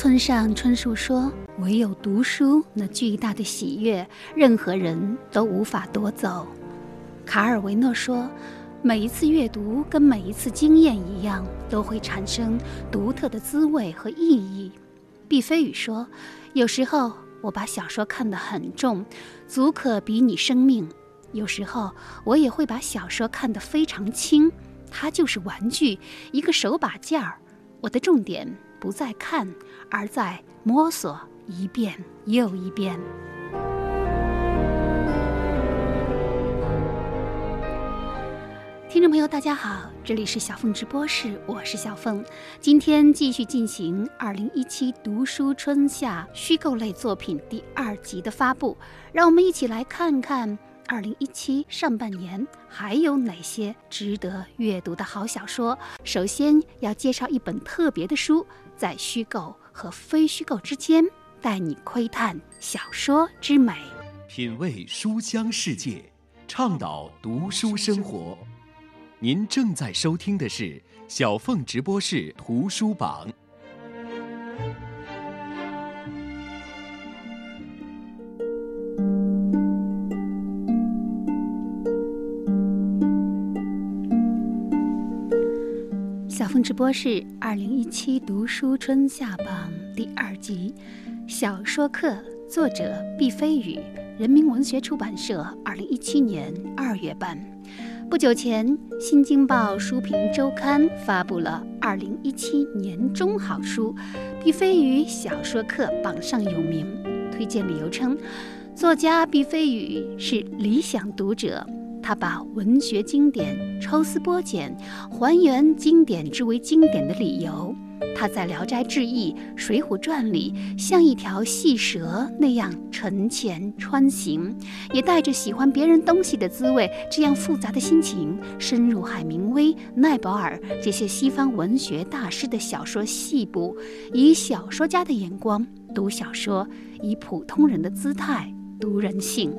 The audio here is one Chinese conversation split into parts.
村上春树说：“唯有读书那巨大的喜悦，任何人都无法夺走。”卡尔维诺说：“每一次阅读跟每一次经验一样，都会产生独特的滋味和意义。”毕飞宇说：“有时候我把小说看得很重，足可比拟生命；有时候我也会把小说看得非常轻，它就是玩具，一个手把件儿。我的重点不在看，而在摸索，一遍又一遍。”听众朋友，大家好，这里是小凤直播室，我是小凤。今天继续进行二零一七读书春夏虚构类作品第二集的发布，让我们一起来看看二零一七上半年还有哪些值得阅读的好小说。首先要介绍一本特别的书，在虚构和非虚构之间，带你窥探小说之美，品味书香世界，倡导读书生活。您正在收听的是小凤直播室图书榜。小凤直播室二零一七读书春夏榜第二集，小说课，作者毕飞宇，人民文学出版社二零一七年二月版。不久前，《新京报书评周刊》发布了二零一七年中好书，毕飞宇小说课榜上有名。推荐理由称，作家毕飞宇是理想读者，他把文学经典抽丝剥茧，还原经典之为经典的理由。他在《聊斋志异》《水浒传》里像一条细蛇那样沉潜穿行，也带着喜欢别人东西的滋味这样复杂的心情，深入海明威、奈保尔这些西方文学大师的小说细部，以小说家的眼光读小说，以普通人的姿态读人性。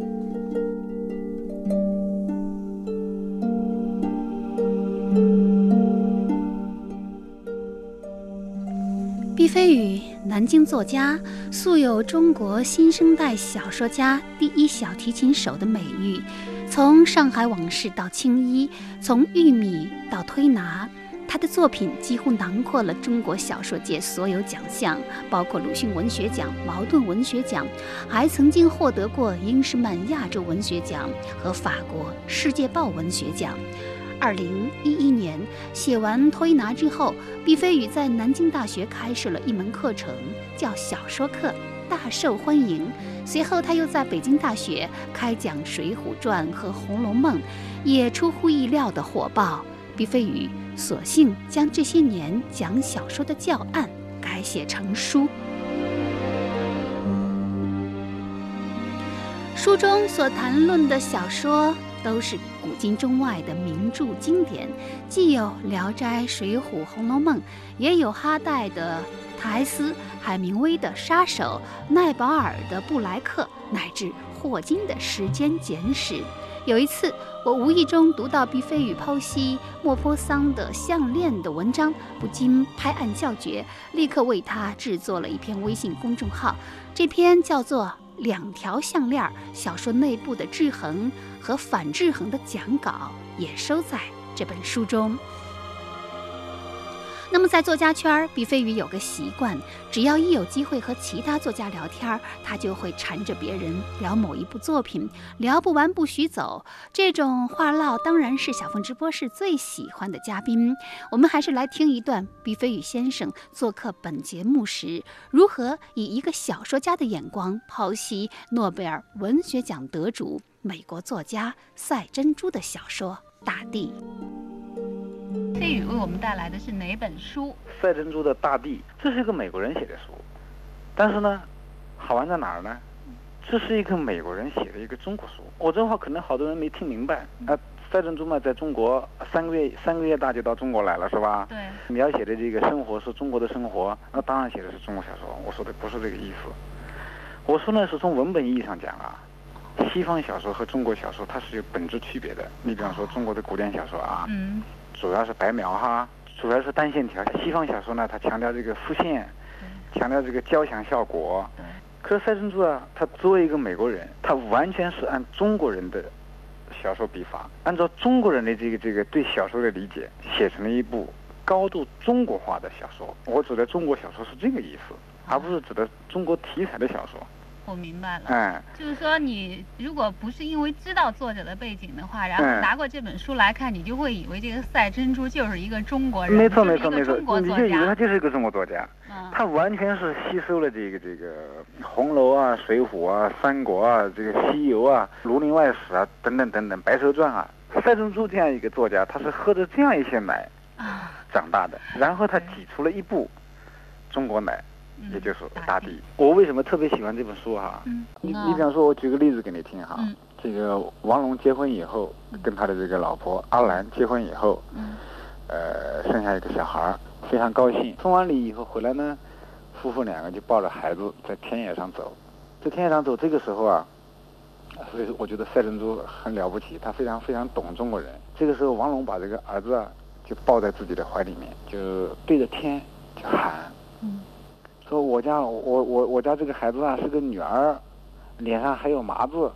毕飞宇，南京作家，素有“中国新生代小说家第一小提琴手”的美誉。从《上海往事》到《青衣》，从《玉米》到《推拿》，他的作品几乎囊括了中国小说界所有奖项，包括鲁迅文学奖、茅盾文学奖，还曾经获得过英诗曼亚洲文学奖和法国世界报文学奖。二零一一年写完《推拿》之后，毕飞宇在南京大学开设了一门课程，叫小说课，大受欢迎。随后他又在北京大学开讲《水浒传》和《红楼梦》，也出乎意料的火爆。毕飞宇索性将这些年讲小说的教案改写成书，书中所谈论的小说。都是古今中外的名著经典，既有《聊斋》《水浒》《红楼梦》，也有哈代的《苔丝》、海明威的《杀手》、奈保尔的《布莱克》，乃至霍金的《时间简史》。有一次，我无意中读到毕飞宇剖析莫泊桑的项链的文章，不禁拍案叫绝，立刻为他制作了一篇微信公众号。这篇叫做。两条项链小说内部的制衡和反制衡的讲稿也收在这本书中。那么，在作家圈儿，毕飞宇有个习惯，只要一有机会和其他作家聊天儿，他就会缠着别人聊某一部作品，聊不完不许走。这种话唠当然是小凤直播室最喜欢的嘉宾。我们还是来听一段毕飞宇先生做客本节目时，如何以一个小说家的眼光剖析诺贝尔文学奖得主美国作家赛珍珠的小说《大地》。飞宇为我们带来的是哪本书？赛珍珠的大地，这是一个美国人写的书，但是呢，好玩在哪儿呢？这是一个美国人写的一个中国书。我这话可能好多人没听明白。啊，赛珍珠嘛，在中国三个月三个月大就到中国来了，是吧？对。描写的这个生活是中国的生活，那当然写的是中国小说。我说的不是这个意思。我说呢，是从文本意义上讲啊，西方小说和中国小说它是有本质区别的。你比方说中国的古典小说啊。嗯。主要是白描哈，主要是单线条。西方小说呢，它强调这个复线，强调这个交响效果。对。可是赛珍珠啊，他作为一个美国人，他完全是按中国人的小说笔法，按照中国人的这个这个对小说的理解，写成了一部高度中国化的小说。我指的中国小说是这个意思，而不是指的中国题材的小说。我明白了，哎，就是说你如果不是因为知道作者的背景的话，然后拿过这本书来看，你就会以为这个赛珍珠就是一个中国人，没错没错没错，你就以为他就是一个中国作家，他完全是吸收了这个这个《红楼》啊、《水浒》啊、《三国》啊、这个《西游》啊、《儒林外史》啊等等等等，《白蛇传》啊。赛珍珠这样一个作家，他是喝着这样一些奶长大的，然后他挤出了一部中国奶。也就是大地。我为什么特别喜欢这本书哈？你你比方说，我举个例子给你听哈。这个王龙结婚以后，跟他的这个老婆阿兰结婚以后，呃，生下一个小孩儿，非常高兴。送完礼以后回来呢，夫妇两个就抱着孩子在田野上走，在田野上走。这个时候啊，所以我觉得赛珍珠很了不起，他非常非常懂中国人。这个时候，王龙把这个儿子啊就抱在自己的怀里面，就对着天就喊。说我家我我我家这个孩子啊是个女儿，脸上还有麻子，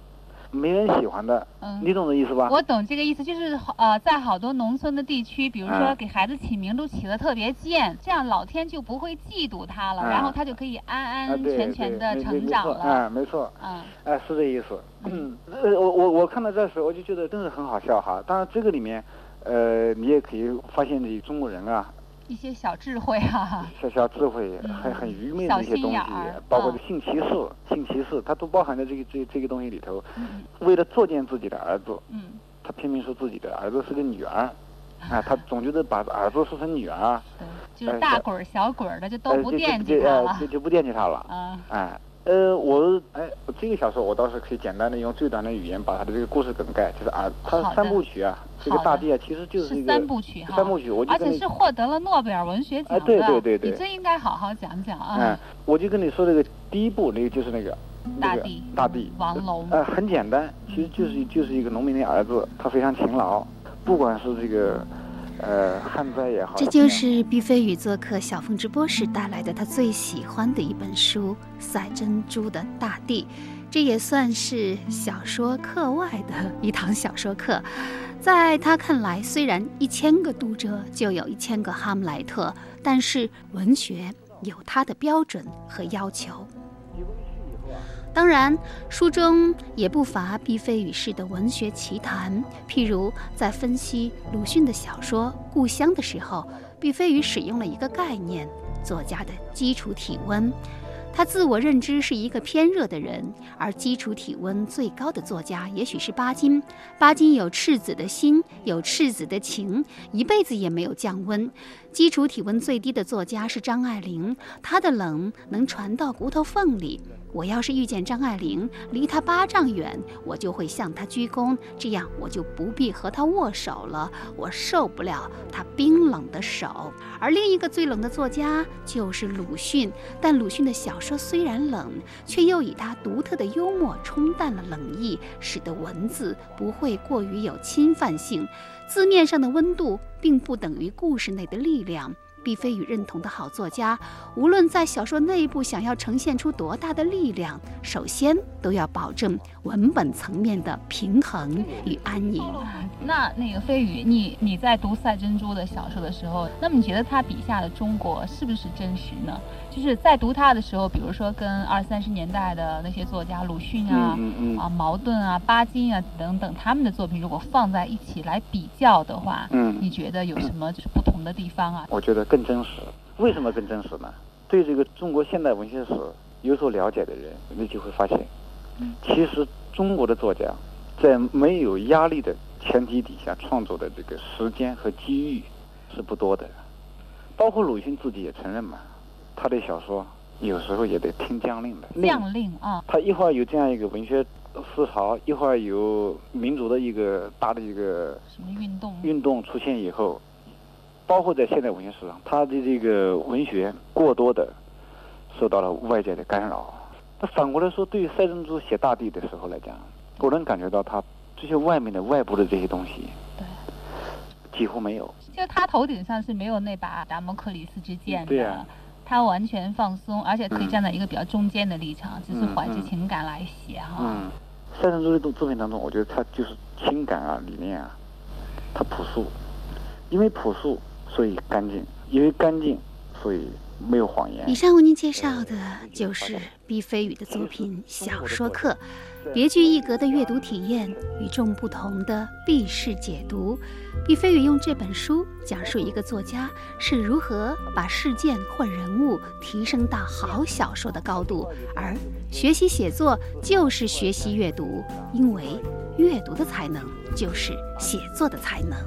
没人喜欢的。嗯，你懂这意思吧？我懂这个意思，就是呃，在好多农村的地区，比如说给孩子起名都起的特别贱，这样老天就不会嫉妒他了，然后他就可以安安全全的成长了。哎，没错。嗯，哎，是这意思。嗯，呃，我我我看到这时候，我就觉得真是很好笑哈。当然，这个里面，呃，你也可以发现你中国人啊。一些小智慧哈，小小智慧，很很愚昧的一些东西，包括性歧视，性歧视，它都包含在这个这这个东西里头。为了作践自己的儿子，他拼命说自己的儿子是个女儿，啊，他总觉得把儿子说成女儿，就是大鬼儿小鬼儿的就都不惦记他了，就就不惦记他了，哎。呃，我哎，这个小说我倒是可以简单的用最短的语言把它的这个故事梗概，就是啊，它三部曲啊，这个大地啊，其实就是一个三部曲哈，三部曲，我就而且是获得了诺贝尔文学奖的，对对对对，你真应该好好讲讲啊。嗯，我就跟你说这个第一部，那个就是那个大地，大地，王龙，呃，很简单，其实就是就是一个农民的儿子，他非常勤劳，不管是这个。呃，旱灾也好。这就是毕飞宇做客小凤直播时带来的他最喜欢的一本书《赛珍珠的大地》，这也算是小说课外的一堂小说课。在他看来，虽然一千个读者就有一千个哈姆莱特，但是文学有它的标准和要求。当然，书中也不乏毕飞宇式的文学奇谈。譬如在分析鲁迅的小说《故乡》的时候，毕飞宇使用了一个概念：作家的基础体温。他自我认知是一个偏热的人，而基础体温最高的作家也许是巴金。巴金有赤子的心，有赤子的情，一辈子也没有降温。基础体温最低的作家是张爱玲，她的冷能传到骨头缝里。我要是遇见张爱玲，离她八丈远，我就会向她鞠躬，这样我就不必和她握手了。我受不了她冰冷的手。而另一个最冷的作家就是鲁迅，但鲁迅的小说虽然冷，却又以他独特的幽默冲淡了冷意，使得文字不会过于有侵犯性。字面上的温度，并不等于故事内的力量。毕飞宇认同的好作家，无论在小说内部想要呈现出多大的力量，首先都要保证文本层面的平衡与安宁。那那个飞宇，你你在读赛珍珠的小说的时候，那么你觉得他笔下的中国是不是真实呢？就是在读他的时候，比如说跟二三十年代的那些作家鲁迅啊、嗯嗯啊茅盾啊、巴金啊等等他们的作品，如果放在一起来比较的话，嗯，你觉得有什么就是不同的地方啊？我觉得更真实。为什么更真实呢？对这个中国现代文学史有所了解的人，你就会发现，其实中国的作家在没有压力的前提底下创作的这个时间和机遇是不多的，包括鲁迅自己也承认嘛。他的小说有时候也得听将令的。将令啊！他一会儿有这样一个文学思潮，一会儿有民族的一个大的一个什么运动运动出现以后，包括在现代文学史上，他的这个文学过多的受到了外界的干扰。那反过来说，对于赛珍珠写大地的时候来讲，我能感觉到他这些外面的外部的这些东西，对，几乎没有。就他头顶上是没有那把达摩克里斯之剑的。对呀。他完全放松，而且可以站在一个比较中间的立场，只是怀着情感来写哈。嗯，赛珍珠的作作品当中，我觉得他就是情感啊、理念啊，他朴素，因为朴素所以干净，因为干净所以没有谎言。以上为您介绍的就是毕飞宇的作品《小说课》。别具一格的阅读体验，与众不同的避世解读。毕飞宇用这本书讲述一个作家是如何把事件或人物提升到好小说的高度，而学习写作就是学习阅读，因为阅读的才能就是写作的才能。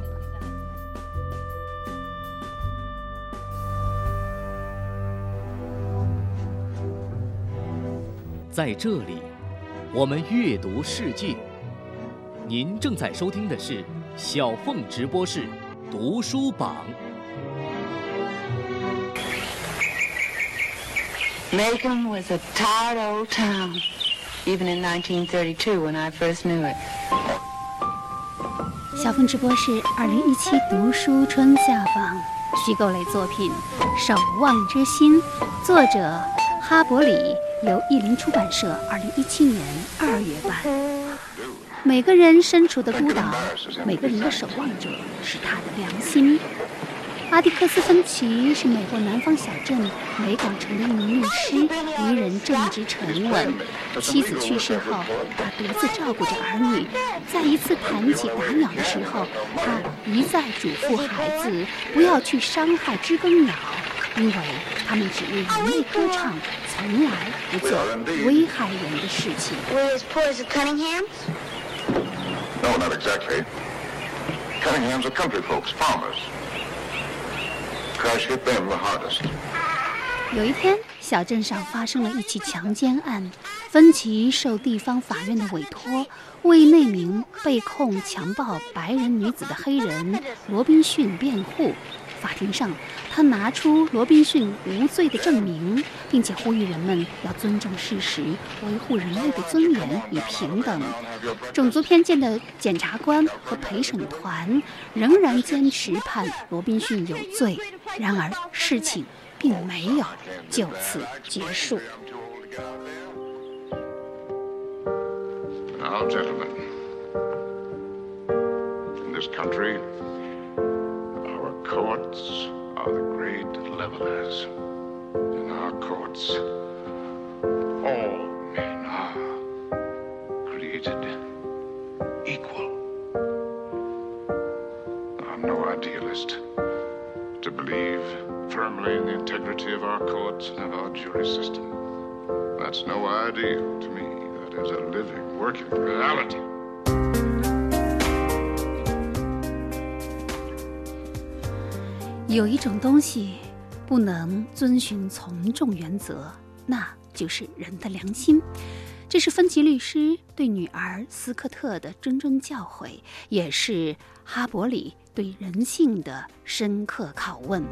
在这里。我们阅读世界，您正在收听的是小凤直播室读书榜。Macon was a tired old town, even in 1932 when I first knew it. 小凤直播室二零一七读书春夏榜虚构类作品《守望之心》，作者哈伯里。由译林出版社二零一七年二月版。每个人身处的孤岛，每个人的守望者是他的良心。阿迪克斯·芬奇是美国南方小镇梅港城的一名律师，为人正直沉稳。妻子去世后，他独自照顾着儿女。在一次谈起打鸟的时候，他一再嘱咐孩子不要去伤害知更鸟，因为他们只为人类歌唱。从来不做危害人的事情。We're as poor as the Cunninghams? No, not exactly. Cunninghams are country folks, farmers. Crash hit them the hardest. 有一天，小镇上发生了一起强奸案。芬奇受地方法院的委托，为那名被控强暴白人女子的黑人罗宾逊辩护。法庭上，他拿出罗宾逊无罪的证明，并且呼吁人们要尊重事实，维护人类的尊严与平等。种族偏见的检察官和陪审团仍然坚持判罗宾逊有罪。然而，事情并没有就此结束。Now, gentlemen, in this country. Courts are the great levelers. In our courts, all men are created equal. I'm no idealist. To believe firmly in the integrity of our courts and of our jury system. That's no ideal to me. That is a living, working reality. 有一种东西不能遵循从众原则，那就是人的良心。这是芬奇律师对女儿斯科特的谆谆教诲，也是哈伯里对人性的深刻拷问。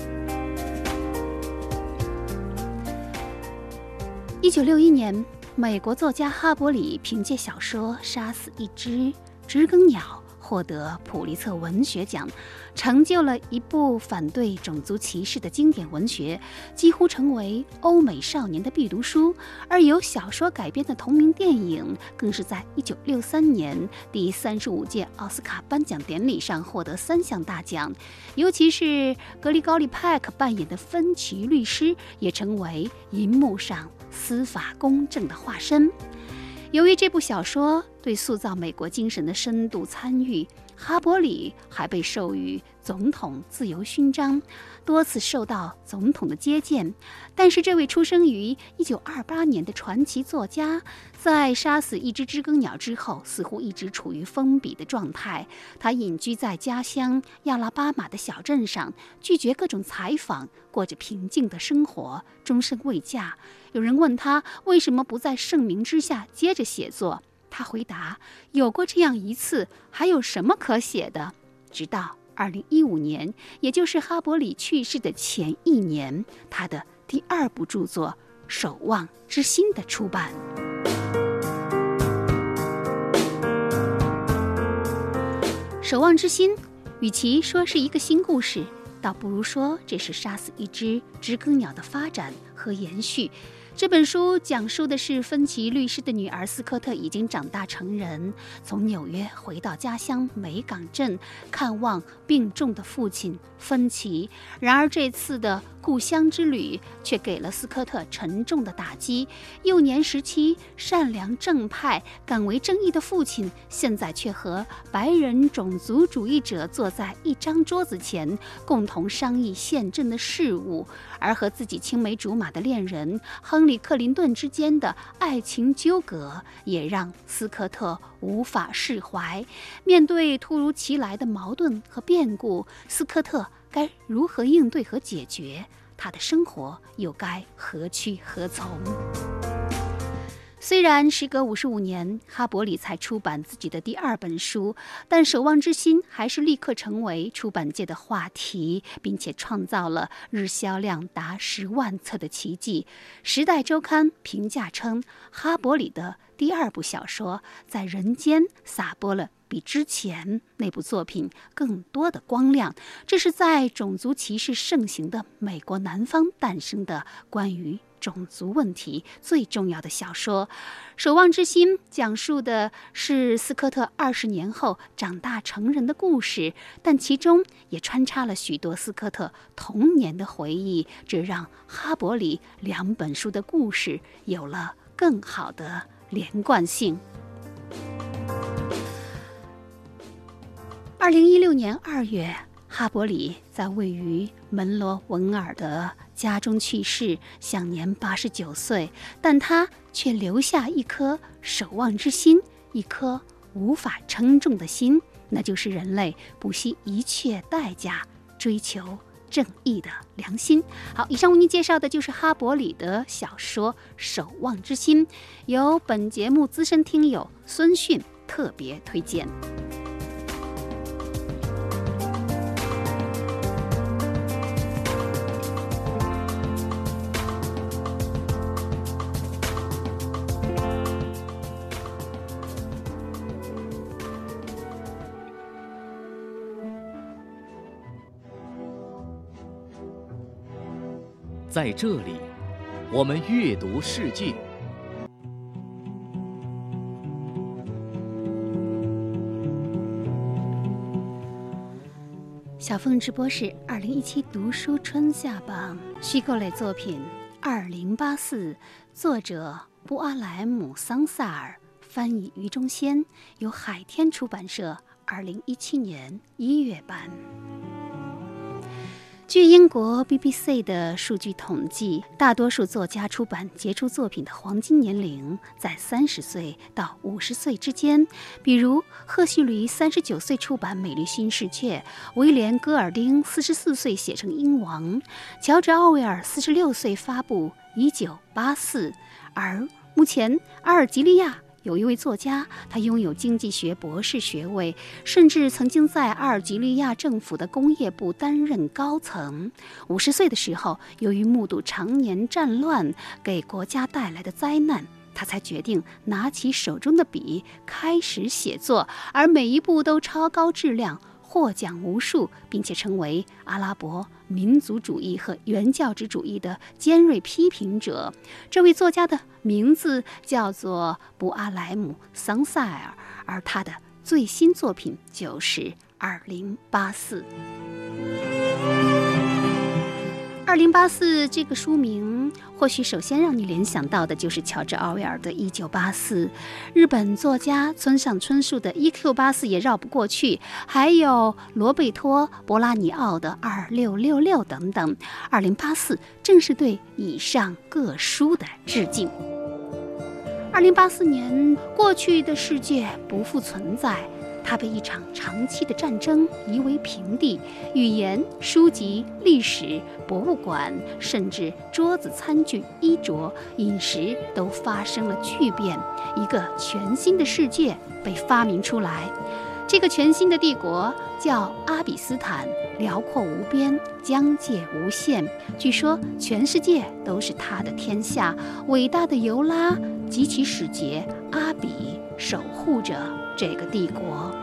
一九六一年，美国作家哈伯里凭借小说《杀死一只知更鸟》。获得普利策文学奖，成就了一部反对种族歧视的经典文学，几乎成为欧美少年的必读书。而由小说改编的同名电影，更是在一九六三年第三十五届奥斯卡颁奖典礼上获得三项大奖。尤其是格里高利·派克扮演的芬奇律师，也成为银幕上司法公正的化身。由于这部小说对塑造美国精神的深度参与，哈伯里还被授予总统自由勋章，多次受到总统的接见。但是，这位出生于1928年的传奇作家，在杀死一只知更鸟之后，似乎一直处于封闭的状态。他隐居在家乡亚拉巴马的小镇上，拒绝各种采访，过着平静的生活，终身未嫁。有人问他为什么不在盛名之下接着写作，他回答：“有过这样一次，还有什么可写的？”直到二零一五年，也就是哈伯里去世的前一年，他的第二部著作《守望之心》的出版。《守望之心》与其说是一个新故事。倒不如说这是杀死一只知更鸟的发展和延续。这本书讲述的是芬奇律师的女儿斯科特已经长大成人，从纽约回到家乡梅港镇看望病重的父亲芬奇。然而这次的故乡之旅却给了斯科特沉重的打击。幼年时期善良正派、敢为正义的父亲，现在却和白人种族主义者坐在一张桌子前，共同商议县政的事务。而和自己青梅竹马的恋人亨利·克林顿之间的爱情纠葛，也让斯科特无法释怀。面对突如其来的矛盾和变故，斯科特该如何应对和解决？他的生活又该何去何从？虽然时隔五十五年，哈伯里才出版自己的第二本书，但守望之心还是立刻成为出版界的话题，并且创造了日销量达十万册的奇迹。《时代周刊》评价称，哈伯里的第二部小说在人间撒播了比之前那部作品更多的光亮。这是在种族歧视盛行的美国南方诞生的关于。种族问题最重要的小说《守望之心》讲述的是斯科特二十年后长大成人的故事，但其中也穿插了许多斯科特童年的回忆，这让哈伯里两本书的故事有了更好的连贯性。二零一六年二月，哈伯里在位于门罗文尔的。家中去世，享年八十九岁，但他却留下一颗守望之心，一颗无法称重的心，那就是人类不惜一切代价追求正义的良心。好，以上为您介绍的就是哈伯里的小说《守望之心》，由本节目资深听友孙迅特别推荐。在这里，我们阅读世界。小凤直播室二零一七读书春夏榜虚构类作品《二零八四》，作者布阿莱姆·桑萨尔，翻译于中先，由海天出版社二零一七年一月版。据英国 BBC 的数据统计，大多数作家出版杰出作品的黄金年龄在三十岁到五十岁之间。比如，赫胥黎三十九岁出版《美丽新世界》，威廉·戈尔丁四十四岁写成《鹰王》，乔治·奥威尔四十六岁发布《一九八四》，而目前阿尔及利亚。有一位作家，他拥有经济学博士学位，甚至曾经在阿尔及利亚政府的工业部担任高层。五十岁的时候，由于目睹常年战乱给国家带来的灾难，他才决定拿起手中的笔开始写作，而每一步都超高质量。获奖无数，并且成为阿拉伯民族主义和原教旨主义的尖锐批评者。这位作家的名字叫做布阿莱姆·桑塞尔，而他的最新作品就是《二零八四》。二零八四这个书名，或许首先让你联想到的就是乔治·奥威尔的《一九八四》，日本作家村上春树的《一 Q 八四》也绕不过去，还有罗贝托·博拉尼奥的《二六六六》等等。二零八四正是对以上各书的致敬。二零八四年，过去的世界不复存在。他被一场长期的战争夷为平地，语言、书籍、历史、博物馆，甚至桌子、餐具、衣着、饮食都发生了巨变，一个全新的世界被发明出来。这个全新的帝国叫阿比斯坦，辽阔无边，疆界无限。据说全世界都是他的天下。伟大的尤拉及其使节阿比守护着。这个帝国，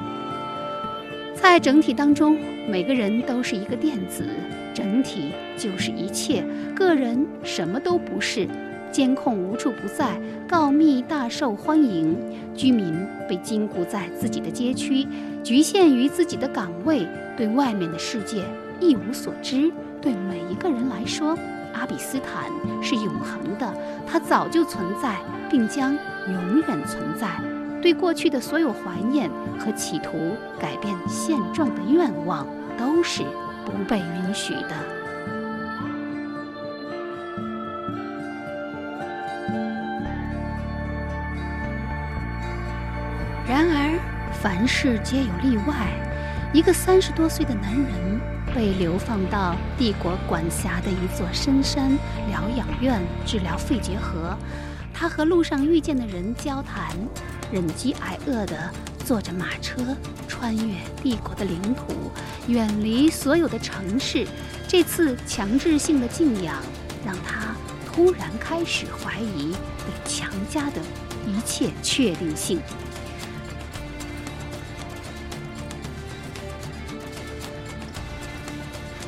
在整体当中，每个人都是一个电子，整体就是一切，个人什么都不是。监控无处不在，告密大受欢迎，居民被禁锢在自己的街区，局限于自己的岗位，对外面的世界一无所知。对每一个人来说，阿比斯坦是永恒的，它早就存在，并将永远存在。对过去的所有怀念和企图改变现状的愿望，都是不被允许的。然而，凡事皆有例外。一个三十多岁的男人被流放到帝国管辖的一座深山疗养院治疗肺结核。他和路上遇见的人交谈，忍饥挨饿地坐着马车穿越帝国的领土，远离所有的城市。这次强制性的静养让他突然开始怀疑被强加的一切确定性。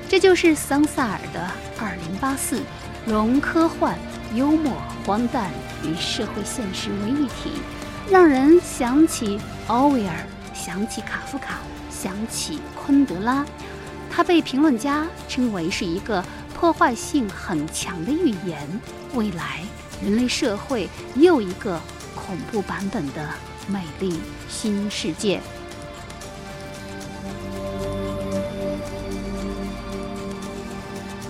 这就是桑萨尔的《二零八四》，融科幻、幽默、荒诞与社会现实为一体，让人想起奥威尔，想起卡夫卡，想起昆德拉。他被评论家称为是一个破坏性很强的预言，未来人类社会又一个恐怖版本的美丽新世界。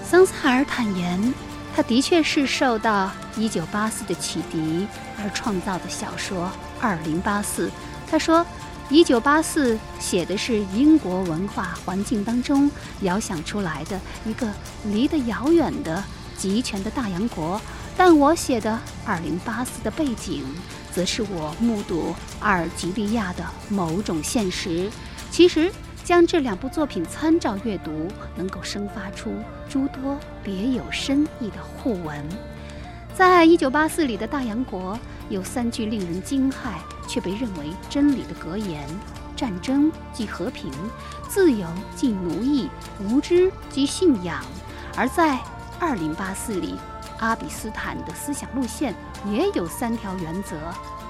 桑斯海尔坦言，他的确是受到《一九八四》的启迪而创造的小说《二零八四》。他说，《一九八四》写的是英国文化环境当中遥想出来的一个离得遥远的集权的大洋国，但我写的《二零八四》的背景，则是我目睹阿尔及利亚的某种现实。其实。将这两部作品参照阅读，能够生发出诸多别有深意的互文。在一九八四里的大洋国，有三句令人惊骇却被认为真理的格言：战争即和平，自由即奴役，无知即信仰。而在二零八四里，阿比斯坦的思想路线也有三条原则：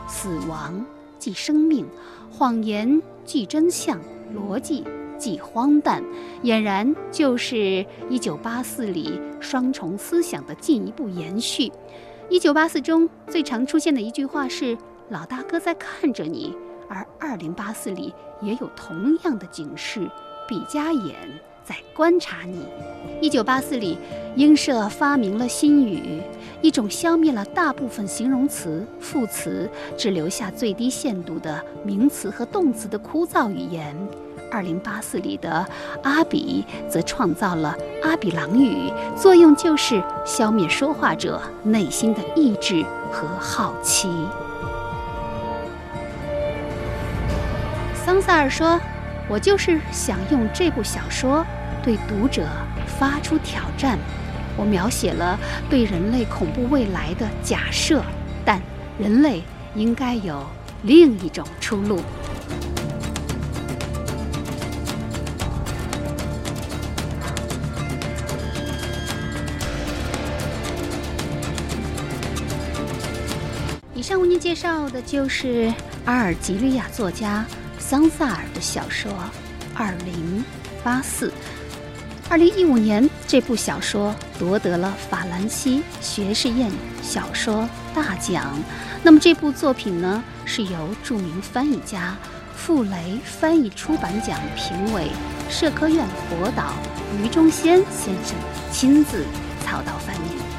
死亡即生命，谎言即真相。逻辑既荒诞，俨然就是一九八四里双重思想的进一步延续。一九八四中最常出现的一句话是“老大哥在看着你”，而二零八四里也有同样的警示：“比加眼在观察你。”一九八四里，英社发明了新语，一种消灭了大部分形容词、副词，只留下最低限度的名词和动词的枯燥语言。二零八四里的阿比则创造了阿比朗语，作用就是消灭说话者内心的意志和好奇。桑萨尔说：“我就是想用这部小说对读者发出挑战。我描写了对人类恐怖未来的假设，但人类应该有另一种出路。”上为您介绍的就是阿尔及利亚作家桑萨尔的小说《二零八四》。二零一五年，这部小说夺得了法兰西学士宴小说大奖。那么，这部作品呢，是由著名翻译家傅雷翻译出版奖评委、社科院博导于中先先生亲自操刀翻译。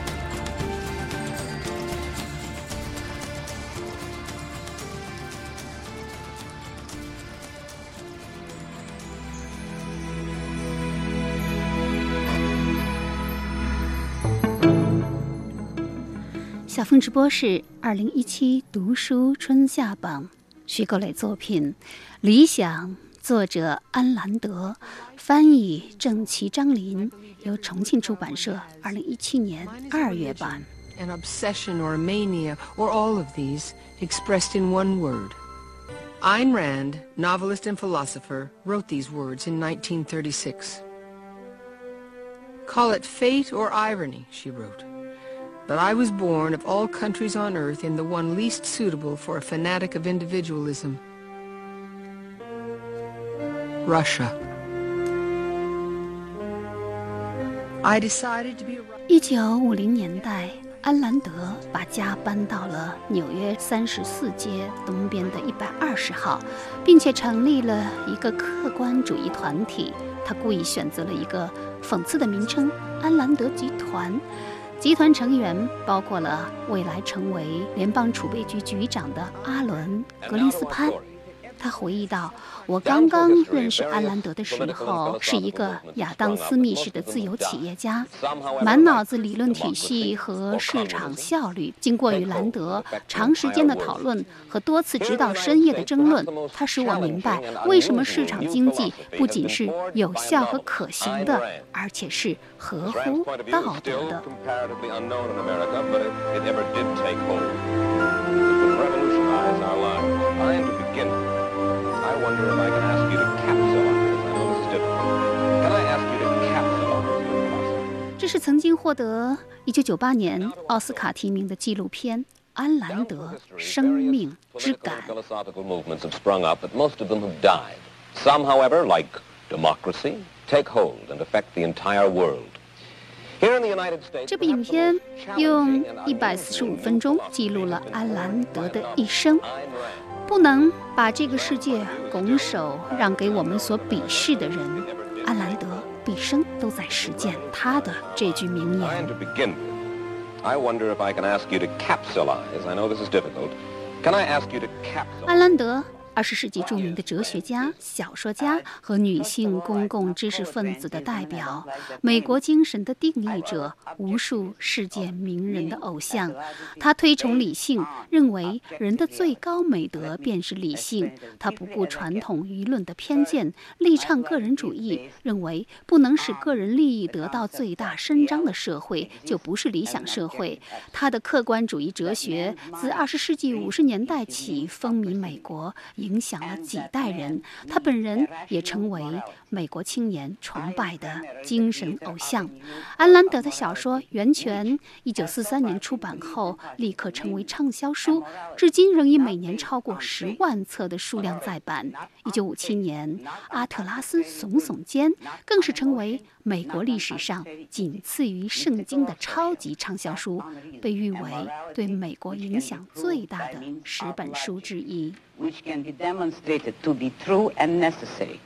小凤直播室二零一七读书春夏榜徐构磊作品《理想》，作者安兰德，翻译郑琦、张林，由重庆出版社二零一七年二月版。An obsession or a mania or all of these expressed in one word. Ayn Rand, novelist and philosopher, wrote these words in 1936. Call it fate or irony, she wrote, But I was born of all countries on earth in the one least suitable for a fanatic of individualism Russia. I decided to be a 一九五零年代，安兰德把家搬到了纽约三十四街东边的一百二十号，并且成立了一个客观主义团体。他故意选择了一个讽刺的名称——安兰德集团。集团成员包括了未来成为联邦储备局局长的阿伦·格林斯潘。他回忆道：“我刚刚认识安兰德的时候，是一个亚当·斯密式的自由企业家，满脑子理论体系和市场效率。经过与兰德长时间的讨论和多次直到深夜的争论，他使我明白为什么市场经济不仅是有效和可行的，而且是合乎道德的。” Wonder if I can ask you to capsulize. I know this is difficult. Can I ask you to capsulize? 这是曾经获得1998年奥斯卡提名的纪录片《安兰德：生命之感》。Philosophical movements have sprung up, but most of them have died. Some, however, like democracy, take hold and affect the entire world. Here in the United States, 这部影片用145分钟记录了安兰德的一生。不能把这个世界拱手让给我们所鄙视的人。安兰德毕生都在实践他的这句名言 I wonder if I can ask you to capsulize. I know this is difficult. Can I ask you to capsulize? 安兰德，二十世纪著名的哲学家、小说家和女性公共知识分子的代表，美国精神的定义者，无数世界名人的偶像。他推崇理性，认为人的最高美德便是理性。他不顾传统舆论的偏见，力倡个人主义，认为不能使个人利益得到最大伸张的社会，就不是理想社会。他的客观主义哲学自二十世纪五十年代起风靡美国，影响了几代人。他本人也成为美国青年崇拜的精神偶像。安兰德的小说《源泉》一九四三年出版后，立刻成为畅销书，至今仍以每年超过十万册的数量再版。一九五七年，《阿特拉斯耸耸肩》更是成为美国历史上仅次于圣经的超级畅销书，被誉为对美国影响最大的十本书之一。Which can be demonstrated to be true and necessary.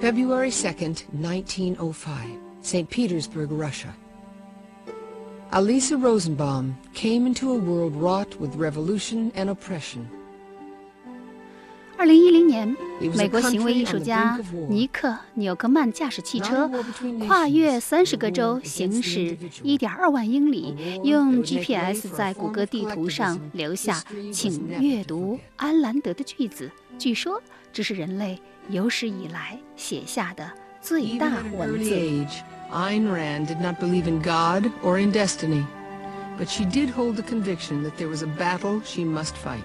February 2nd, 1905, St. Petersburg, Russia. Alisa Rosenbaum came into a world wrought with revolution and oppression. 二零一零年，美国行为艺术家尼克·纽克曼驾驶汽车跨越三十个州，行驶一点二万英里，用 GPS 在谷歌地图上留下“请阅读安兰德”的句子。据说这是人类有史以来写下的最大文字。Ayn Rand did not believe in God or in destiny, but she did hold the conviction that there was a battle she must fight.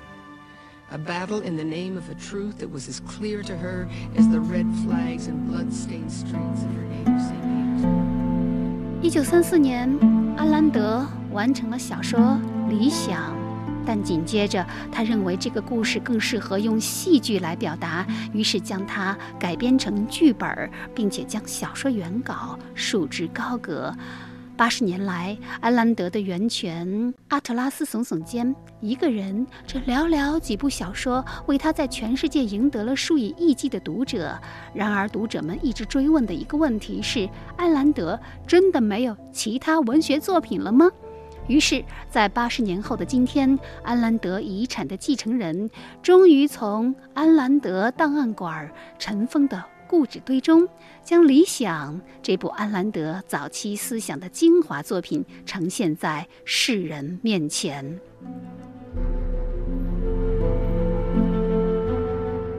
A battle in the name of a truth that was as clear to her as the red flags and blood-stained streets of her native St. Petersburg. 一九三四年，安兰德完成了小说《理想》，但紧接着他认为这个故事更适合用戏剧来表达，于是将它改编成剧本，并且将小说原稿束之高阁。八十年来，安兰德的《源泉》《阿特拉斯耸耸肩》《一个人》这寥寥几部小说，为他在全世界赢得了数以亿计的读者。然而，读者们一直追问的一个问题是：安兰德真的没有其他文学作品了吗？于是，在八十年后的今天，安兰德遗产的继承人终于从安兰德档案馆尘封的故纸堆中，将《理想》这部安兰德早期思想的精华作品呈现在世人面前。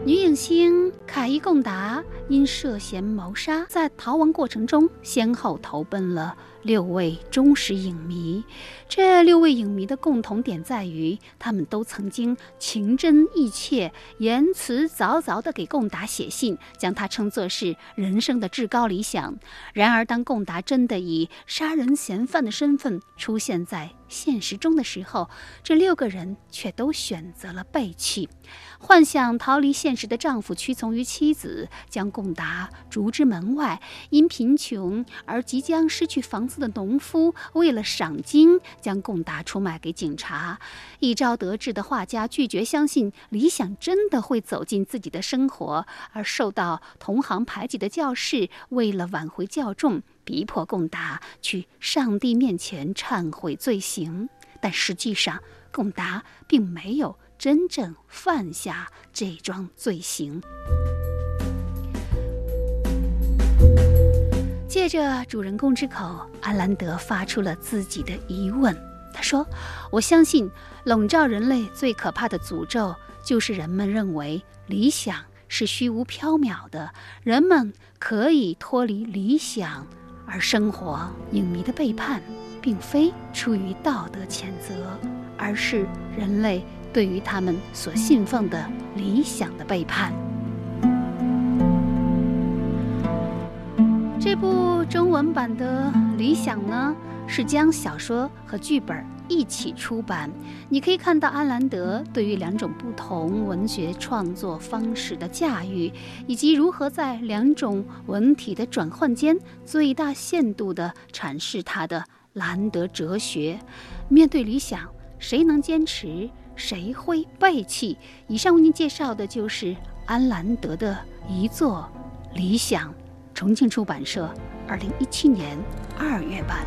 女影星凯伊·贡达因涉嫌谋杀，在逃亡过程中先后投奔了六位忠实影迷。这六位影迷的共同点在于，他们都曾经情真意切、言辞凿凿地给贡达写信，将他称作是人生的至高理想。然而，当贡达真的以杀人嫌犯的身份出现在现实中的时候，这六个人却都选择了背弃。幻想逃离现实的丈夫屈从于妻子，将贡达逐之门外；因贫穷而即将失去房的农夫，为了赏金将贡达出卖给警察；一朝得志的画家拒绝相信理想真的会走进自己的生活，而受到同行排挤的教士，为了挽回教众。逼迫贡达去上帝面前忏悔罪行，但实际上贡达并没有真正犯下这桩罪行。借着主人公之口，安兰德发出了自己的疑问。他说：“我相信，笼罩人类最可怕的诅咒，就是人们认为理想是虚无缥缈的，人们可以脱离理想。”而生活影迷的背叛，并非出于道德谴责，而是人类对于他们所信奉的理想的背叛。中文版的《理想》呢，是将小说和剧本。一起出版，你可以看到安兰德对于两种不同文学创作方式的驾驭，以及如何在两种文体的转换间最大限度地阐释他的兰德哲学。面对理想，谁能坚持，谁会背弃？以上为您介绍的就是安兰德的一作《理想》，重庆出版社，二零一七年二月版。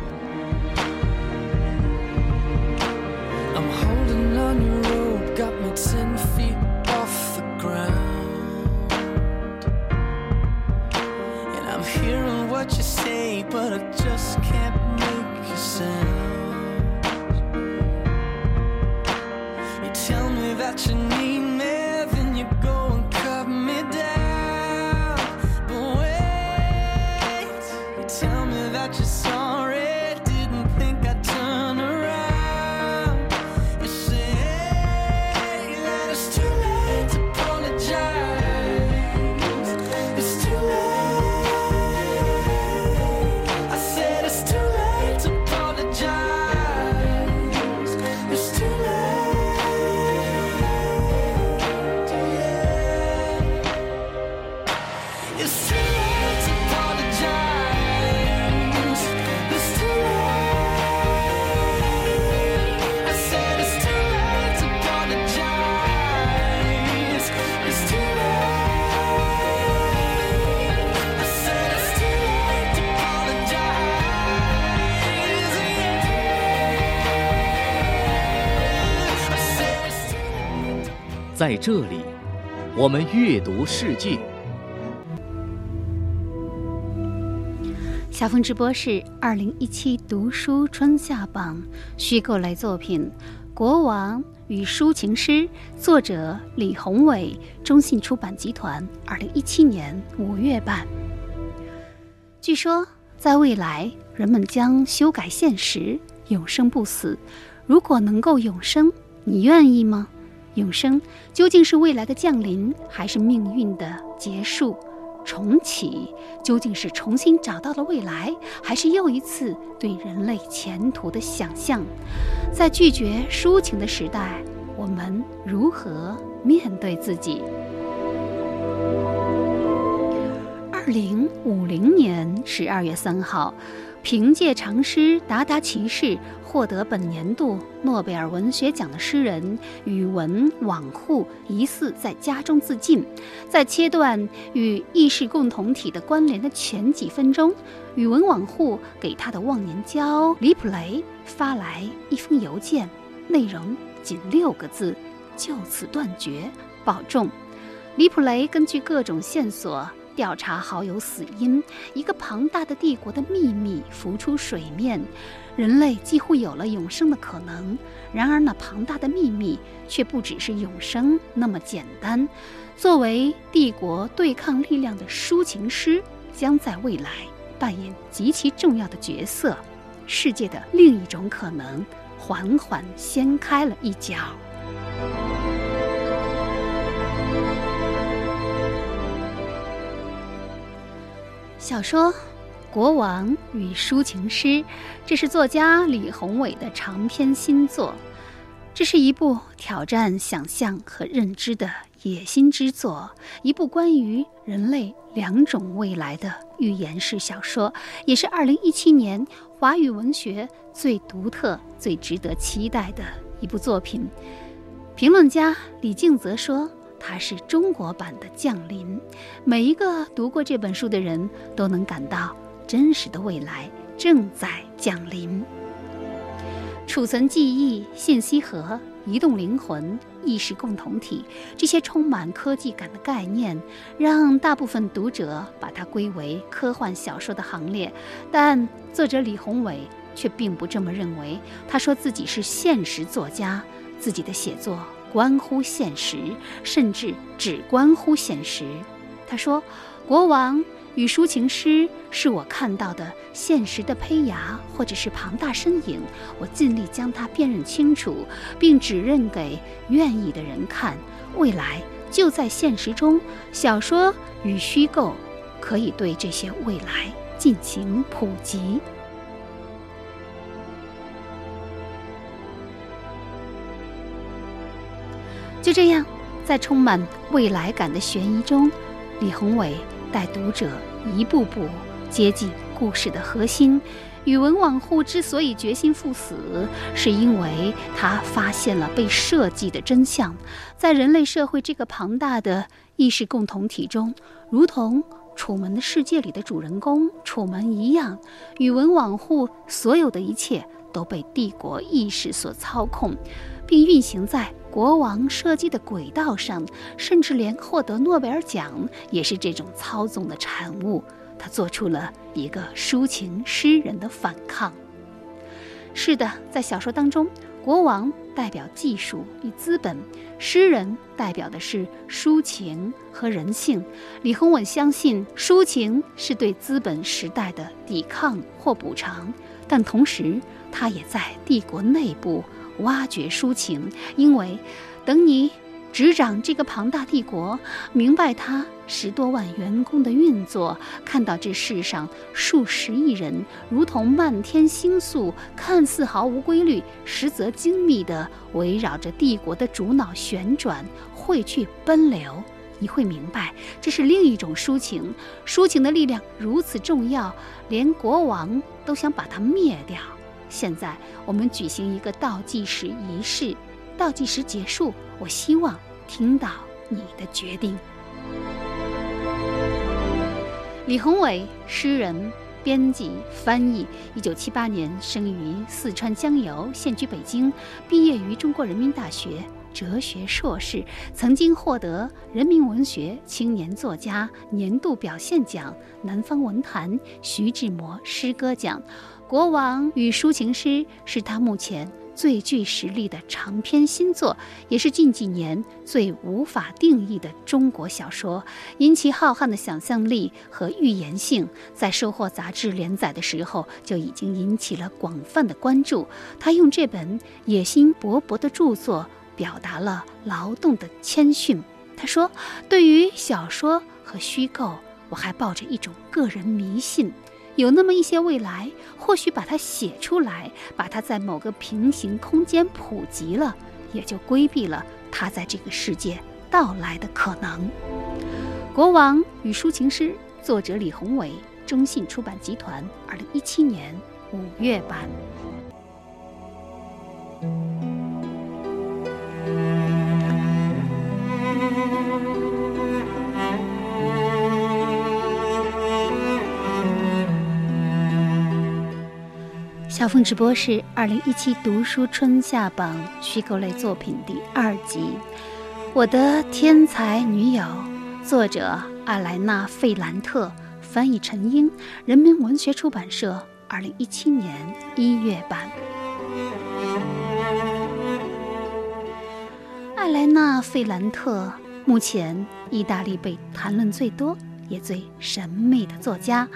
在这里，我们阅读世界。小峰直播室二零一七读书春夏榜虚构类作品《国王与抒情诗》，作者李宏伟，中信出版集团，二零一七年五月版。据说，在未来，人们将修改现实，永生不死。如果能够永生，你愿意吗？永生究竟是未来的降临，还是命运的结束？重启究竟是重新找到了未来，还是又一次对人类前途的想象？在拒绝抒情的时代，我们如何面对自己？二零五零年十二月三号，凭借长诗《达达骑士》获得本年度诺贝尔文学奖的诗人宇文网户疑似在家中自尽。在切断与意识共同体的关联的前几分钟，宇文网户给他的忘年交李普雷发来一封邮件，内容仅六个字：就此断绝，保重。李普雷根据各种线索调查好友死因，一个庞大的帝国的秘密浮出水面，人类几乎有了永生的可能。然而，那庞大的秘密却不只是永生那么简单。作为帝国对抗力量的抒情诗，将在未来扮演极其重要的角色。世界的另一种可能缓缓掀开了一角。小说《国王与抒情诗》，这是作家李宏伟的长篇新作。这是一部挑战想象和认知的野心之作，一部关于人类两种未来的寓言式小说，也是2017年华语文学最独特、最值得期待的一部作品。评论家李静则说。它是中国版的《降临》，每一个读过这本书的人都能感到真实的未来正在降临。储存记忆、信息核、移动灵魂、意识共同体，这些充满科技感的概念，让大部分读者把它归为科幻小说的行列。但作者李宏伟却并不这么认为。他说自己是现实作家，自己的写作。关乎现实，甚至只关乎现实。他说：“国王与抒情诗是我看到的现实的胚芽，或者是庞大身影。我尽力将它辨认清楚，并指认给愿意的人看。未来就在现实中，小说与虚构可以对这些未来进行普及。”就这样，在充满未来感的悬疑中，李宏伟带读者一步步接近故事的核心。宇文网户之所以决心赴死，是因为他发现了被设计的真相。在人类社会这个庞大的意识共同体中，如同《楚门的世界》里的主人公楚门一样，宇文网户所有的一切都被帝国意识所操控，并运行在。国王设计的轨道上，甚至连获得诺贝尔奖也是这种操纵的产物。他做出了一个抒情诗人的反抗。是的，在小说当中，国王代表技术与资本，诗人代表的是抒情和人性。李洪文相信，抒情是对资本时代的抵抗或补偿，但同时，他也在帝国内部。挖掘抒情，因为等你执掌这个庞大帝国，明白它十多万员工的运作，看到这世上数十亿人如同漫天星宿，看似毫无规律，实则精密地围绕着帝国的主脑旋转、汇聚、奔流，你会明白，这是另一种抒情。抒情的力量如此重要，连国王都想把它灭掉。现在我们举行一个倒计时仪式，倒计时结束，我希望听到你的决定。李宏伟，诗人、编辑、翻译，一九七八年生于四川江油，现居北京，毕业于中国人民大学哲学硕士，曾经获得人民文学青年作家年度表现奖、南方文坛徐志摩诗歌奖。《国王与抒情诗》是他目前最具实力的长篇新作，也是近几年最无法定义的中国小说。因其浩瀚的想象力和预言性，在《收获》杂志连载的时候就已经引起了广泛的关注。他用这本野心勃勃的著作，表达了劳动的谦逊。他说：“对于小说和虚构，我还抱着一种个人迷信。”有那么一些未来，或许把它写出来，把它在某个平行空间普及了，也就规避了它在这个世界到来的可能。《国王与抒情诗》，作者李宏伟，中信出版集团，二零一七年五月版。小凤直播是二零一七读书春夏榜虚构类作品第二集，《我的天才女友》，作者阿莱娜·费兰特，翻译陈英，人民文学出版社二零一七年一月版。艾莱娜·费兰特，目前意大利被谈论最多也最神秘的作家。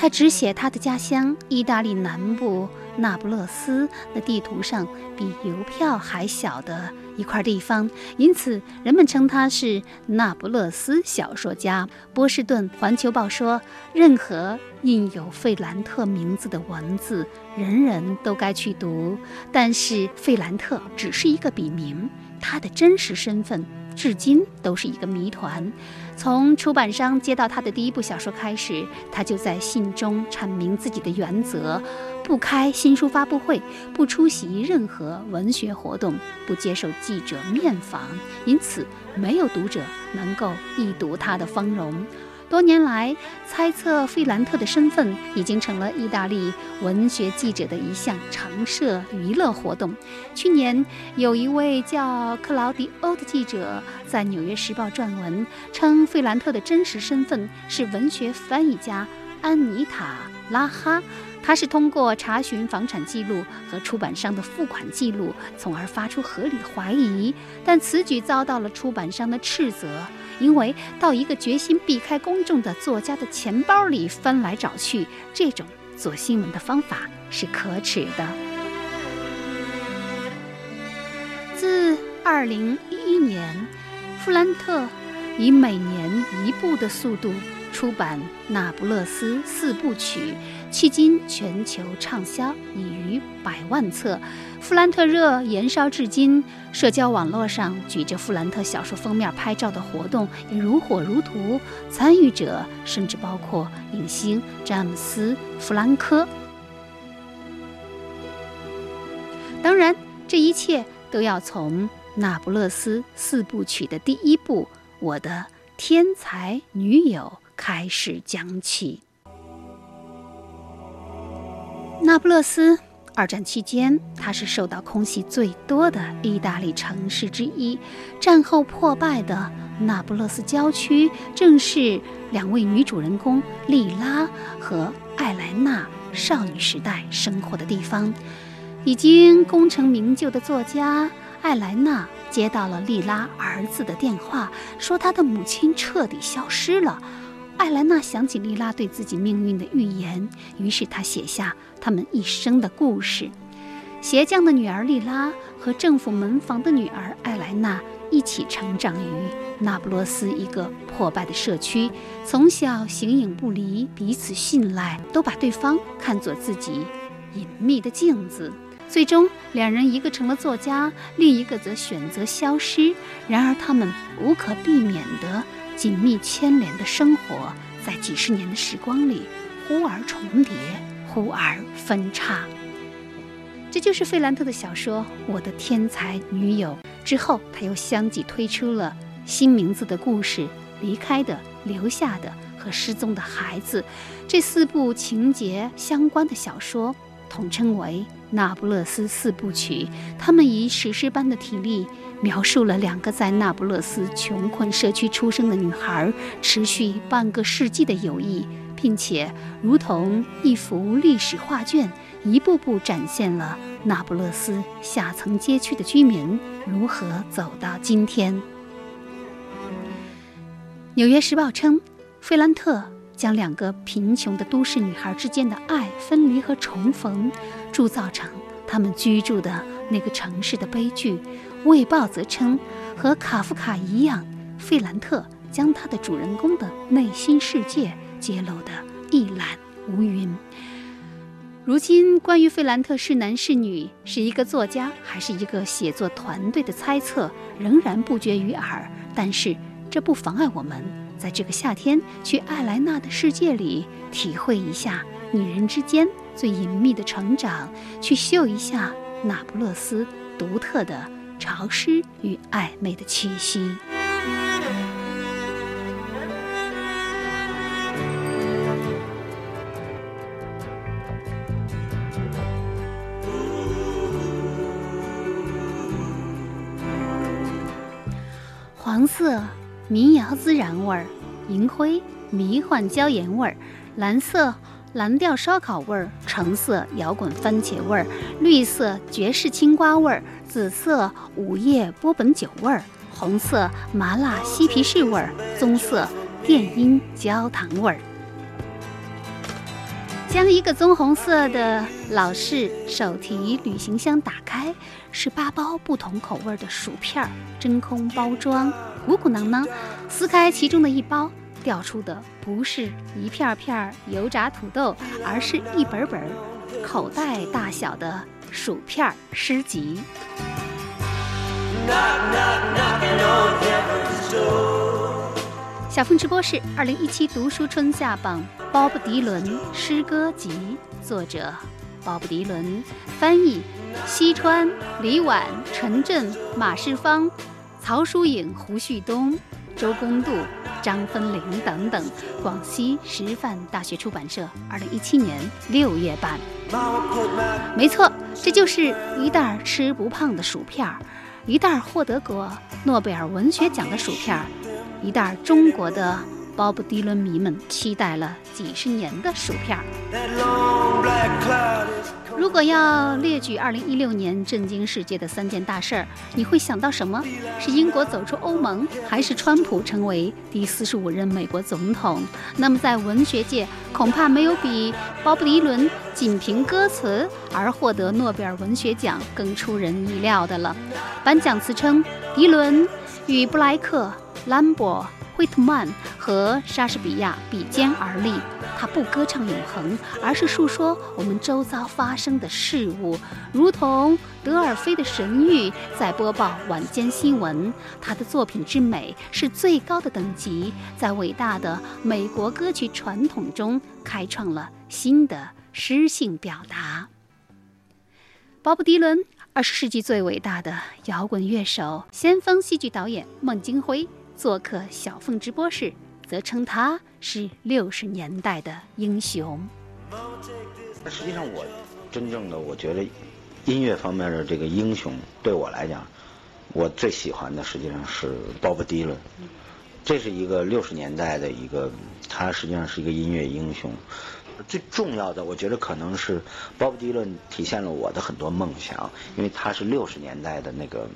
他只写他的家乡意大利南部那不勒斯那地图上比邮票还小的一块地方，因此人们称他是那不勒斯小说家。波士顿环球报说，任何印有费兰特名字的文字，人人都该去读，但是费兰特只是一个笔名，他的真实身份。至今都是一个谜团。从出版商接到他的第一部小说开始，他就在信中阐明自己的原则：不开新书发布会，不出席任何文学活动，不接受记者面访。因此，没有读者能够一睹他的芳容。多年来，猜测费兰特的身份已经成了意大利文学记者的一项常设娱乐活动。去年，有一位叫克劳迪欧的记者在《纽约时报》撰文，称费兰特的真实身份是文学翻译家安妮塔·拉哈。他是通过查询房产记录和出版商的付款记录，从而发出合理怀疑。但此举遭到了出版商的斥责。因为到一个决心避开公众的作家的钱包里翻来找去，这种做新闻的方法是可耻的。自2011年，弗兰特以每年一部的速度。出版《那不勒斯四部曲》，迄今全球畅销已逾百万册。富兰特热延烧至今，社交网络上举着富兰特小说封面拍照的活动也如火如荼，参与者甚至包括影星詹姆斯·弗兰科。当然，这一切都要从《那不勒斯四部曲》的第一部《我的天才女友》。开始讲起。那不勒斯，二战期间，它是受到空袭最多的意大利城市之一。战后破败的那不勒斯郊区，正是两位女主人公莉拉和艾莱娜少女时代生活的地方。已经功成名就的作家艾莱娜接到了莉拉儿子的电话，说他的母亲彻底消失了。艾莱娜想起莉拉对自己命运的预言，于是她写下他们一生的故事。鞋匠的女儿莉拉和政府门房的女儿艾莱娜一起成长于那不勒斯一个破败的社区，从小形影不离，彼此信赖，都把对方看作自己隐秘的镜子。最终，两人一个成了作家，另一个则选择消失。然而，他们无可避免的。紧密牵连的生活，在几十年的时光里，忽而重叠，忽而分叉。这就是费兰特的小说《我的天才女友》。之后，他又相继推出了新名字的故事，《离开的、留下的和失踪的孩子》这四部情节相关的小说，统称为《那不勒斯四部曲》。他们以史诗般的体力。描述了两个在那不勒斯穷困社区出生的女孩持续半个世纪的友谊，并且如同一幅历史画卷，一步步展现了那不勒斯下层街区的居民如何走到今天。《纽约时报》称，费兰特将两个贫穷的都市女孩之间的爱、分离和重逢，铸造成他们居住的那个城市的悲剧。《卫报》则称，和卡夫卡一样，费兰特将他的主人公的内心世界揭露得一览无余。如今，关于费兰特是男是女，是一个作家还是一个写作团队的猜测，仍然不绝于耳。但是，这不妨碍我们在这个夏天去艾莱娜的世界里，体会一下女人之间最隐秘的成长，去嗅一下那不勒斯独特的。潮湿与暧昧的气息。黄色民谣孜然味儿，银灰迷幻椒盐味儿，蓝色。蓝调烧烤味儿，橙色摇滚番茄味儿，绿色爵士青瓜味儿，紫色午夜波本酒味儿，红色麻辣西皮士味儿，棕色电音焦糖味儿。将一个棕红色的老式手提旅行箱打开，是八包不同口味的薯片儿，真空包装，鼓鼓囊囊。撕开其中的一包，掉出的不是一片片油炸土豆，而是一本本口袋大小的薯片诗集。小凤直播室二零一七读书春夏榜，鲍勃迪伦诗歌集，作者鲍勃迪伦，翻译西川、李婉、陈震、马世芳、曹淑颖、胡旭东、周公度、张芬玲等等。广西师范大学出版社二零一七年六月版。没错，这就是一袋吃不胖的薯片儿。一袋获得过诺贝尔文学奖的薯片，一袋中国的鲍勃迪伦迷们期待了几十年的薯片。如果要列举2016年震惊世界的三件大事儿，你会想到什么？是英国走出欧盟，还是川普成为第四十五任美国总统？那么在文学界，恐怕没有比鲍勃迪伦仅凭歌词而获得诺贝尔文学奖更出人意料的了。颁奖词称，迪伦与布莱克、兰博。惠特曼和莎士比亚比肩而立，他不歌唱永恒，而是述说我们周遭发生的事物，如同德尔菲的神谕在播报晚间新闻。他的作品之美是最高的等级，在伟大的美国歌曲传统中开创了新的诗性表达。鲍勃迪伦，二十世纪最伟大的摇滚乐手，先锋戏剧导演孟京辉。做客小凤直播室，则称他是六十年代的英雄。那实际上，我真正的我觉得，音乐方面的这个英雄，对我来讲，我最喜欢的实际上是鲍勃迪伦。这是一个六十年代的一个，他实际上是一个音乐英雄。最重要的，我觉得可能是鲍勃迪伦体现了我的很多梦想，因为他是六十年代的那个。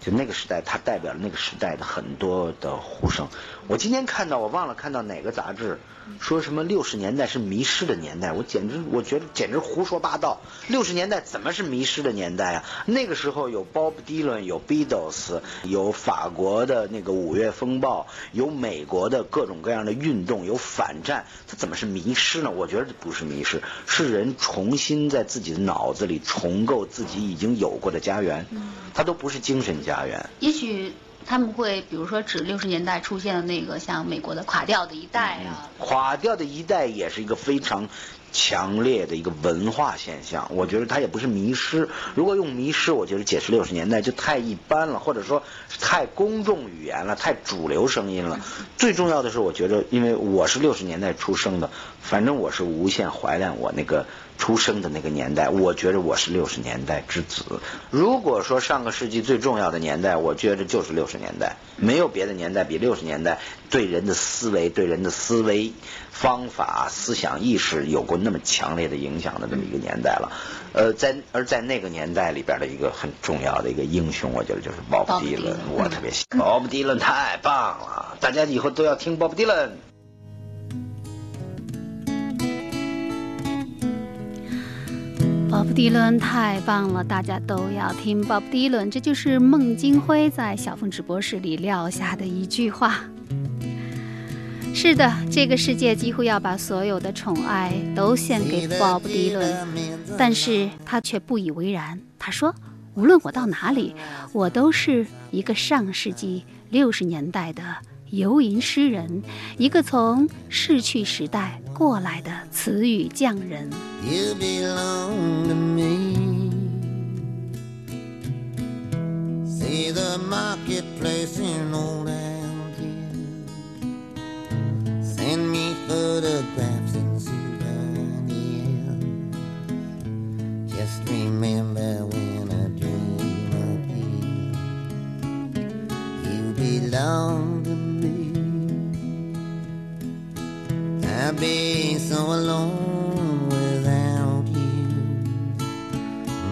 就那个时代，它代表了那个时代的很多的呼声。我今天看到，我忘了看到哪个杂志。说什么六十年代是迷失的年代？我简直我觉得简直胡说八道。六十年代怎么是迷失的年代啊？那个时候有 Bob Dylan，有 Beatles，有法国的那个五月风暴，有美国的各种各样的运动，有反战，它怎么是迷失呢？我觉得不是迷失，是人重新在自己的脑子里重构自己已经有过的家园。它都不是精神家园。也许。他们会比如说指六十年代出现的那个像美国的垮掉的一代啊，垮掉的一代也是一个非常强烈的一个文化现象。我觉得它也不是迷失。如果用迷失，我觉得解释六十年代就太一般了，或者说太公众语言了，太主流声音了。最重要的是，我觉得因为我是六十年代出生的，反正我是无限怀念我那个。出生的那个年代，我觉得我是六十年代之子。如果说上个世纪最重要的年代，我觉得就是六十年代，没有别的年代比六十年代对人的思维、对人的思维方法、思想意识有过那么强烈的影响的这么一个年代了。呃，在而在那个年代里边的一个很重要的一个英雄，我觉得就是鲍勃迪伦，我特别喜欢。鲍勃迪伦太棒了，大家以后都要听鲍勃迪伦。鲍勃迪伦太棒了，大家都要听鲍勃迪伦。这就是孟京辉在小凤直播室里撂下的一句话。是的，这个世界几乎要把所有的宠爱都献给鲍勃迪伦，但是他却不以为然。他说：“无论我到哪里，我都是一个上世纪六十年代的。”游吟诗人，一个从逝去时代过来的词语匠人。I'll be so alone without you.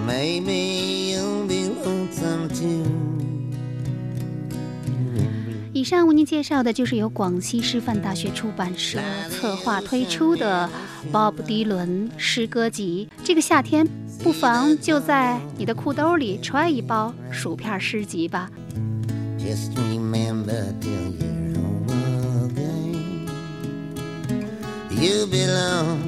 Maybe you'll be lonesome too. 以上为您介绍的就是由广西师范大学出版社策划推出的《鲍勃·迪伦诗歌集》。这个夏天，不妨就在你的裤兜里揣一包薯片诗集吧。Just remember till you You belong